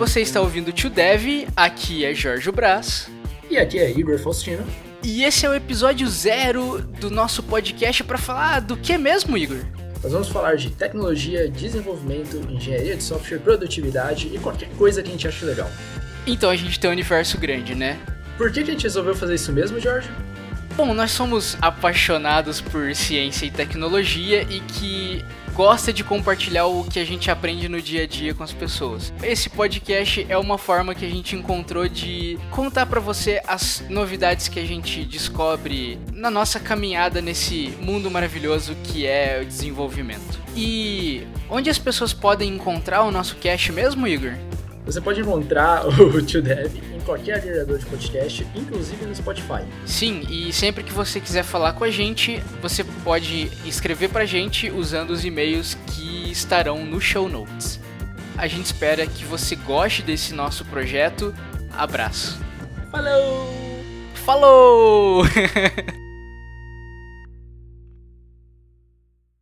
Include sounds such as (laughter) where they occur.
Você está ouvindo o Tio Dev, aqui é Jorge Brás. E aqui é Igor Faustino. E esse é o episódio zero do nosso podcast para falar do que mesmo, Igor? Nós vamos falar de tecnologia, desenvolvimento, engenharia de software, produtividade e qualquer coisa que a gente ache legal. Então a gente tem um universo grande, né? Por que, que a gente resolveu fazer isso mesmo, Jorge? Bom, nós somos apaixonados por ciência e tecnologia e que gosta de compartilhar o que a gente aprende no dia a dia com as pessoas. Esse podcast é uma forma que a gente encontrou de contar para você as novidades que a gente descobre na nossa caminhada nesse mundo maravilhoso que é o desenvolvimento. E onde as pessoas podem encontrar o nosso cast mesmo, Igor? Você pode encontrar (laughs) o Tio Dev em qualquer agregador de podcast, inclusive no Spotify. Sim, e sempre que você quiser falar com a gente, você pode escrever pra gente usando os e-mails que estarão no show notes. A gente espera que você goste desse nosso projeto. Abraço. Falou! Falou! (laughs)